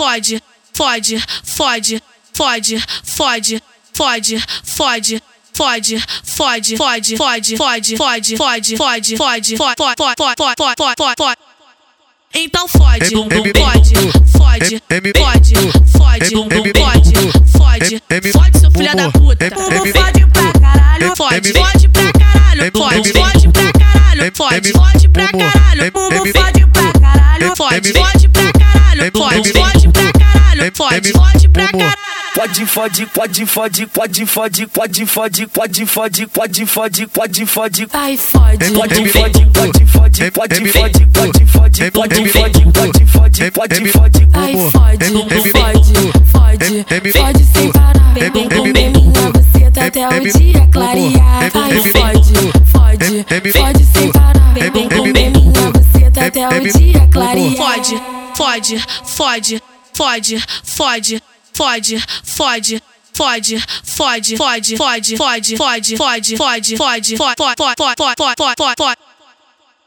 fode, fode, fode, fode, fode, fode, fode. Fode, fode, fode, fode, fode, fode, fode, fode, fode, fode, fode, fode, fode, fode, fode, fode. Então fode, fode, fode, fode, fode, fode, fode, fode, seu filho da puta. Bumbum fode pra caralho. Fode, fode pra caralho, fode, fode pra caralho, fode, fode pra caralho, fode pra caralho. fode, fode pra caralho, fode, fode pra caralho, fode, fode pra caralho. Pode fode, pode fode, pode fode, pode fode, pode fode, pode fode, pode fode. Ai, fode. Pode fode, pode fode, pode fode, pode fode, pode fode, pode fode, pode fode. Ai, fode, fode, fode, fode sem parar. Bum, bum, minha buceta até o dia clarear. Fode, fode, fode sem parar. Bum, bum, minha buceta até o dia clarear. Fode, fode, fode, fode, fode, fode, fode. Fode, fode, fode, fode, fode, fode, fode, fode, fode, fode, fode, fode, fode, fode, fode, fode.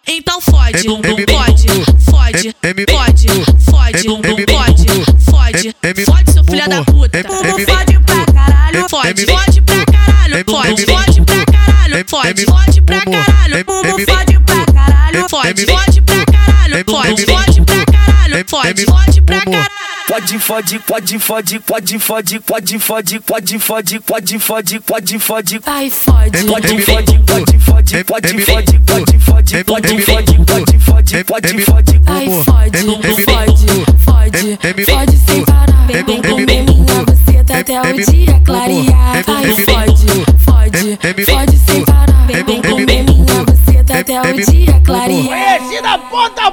Então fode, fode, fode, fode, fode, fode, fode, fode, seu filho da puta. Fode pra caralho. Fode, fode pra caralho, fode, fode pra caralho, fode, fode pra caralho, fode pra caralho. fode, fode pra caralho, fode, fode pra caralho, fode, fode pra caralho. Pode fode, pode fode, pode fode, pode fode, pode fode, pode fode, pode fode. Ai, fode. Pode fode, pode fode, pode fode, pode fode, pode fode, pode fode, pode fode. Ai, fode, fode, fode, fode sem parar. Bum, bum, bum, minha buceta até o dia clarear. Ai, fode, fode, fode sem parar. Bum, bum, bum, minha buceta até o dia clarear. Conhecida ponta a ponta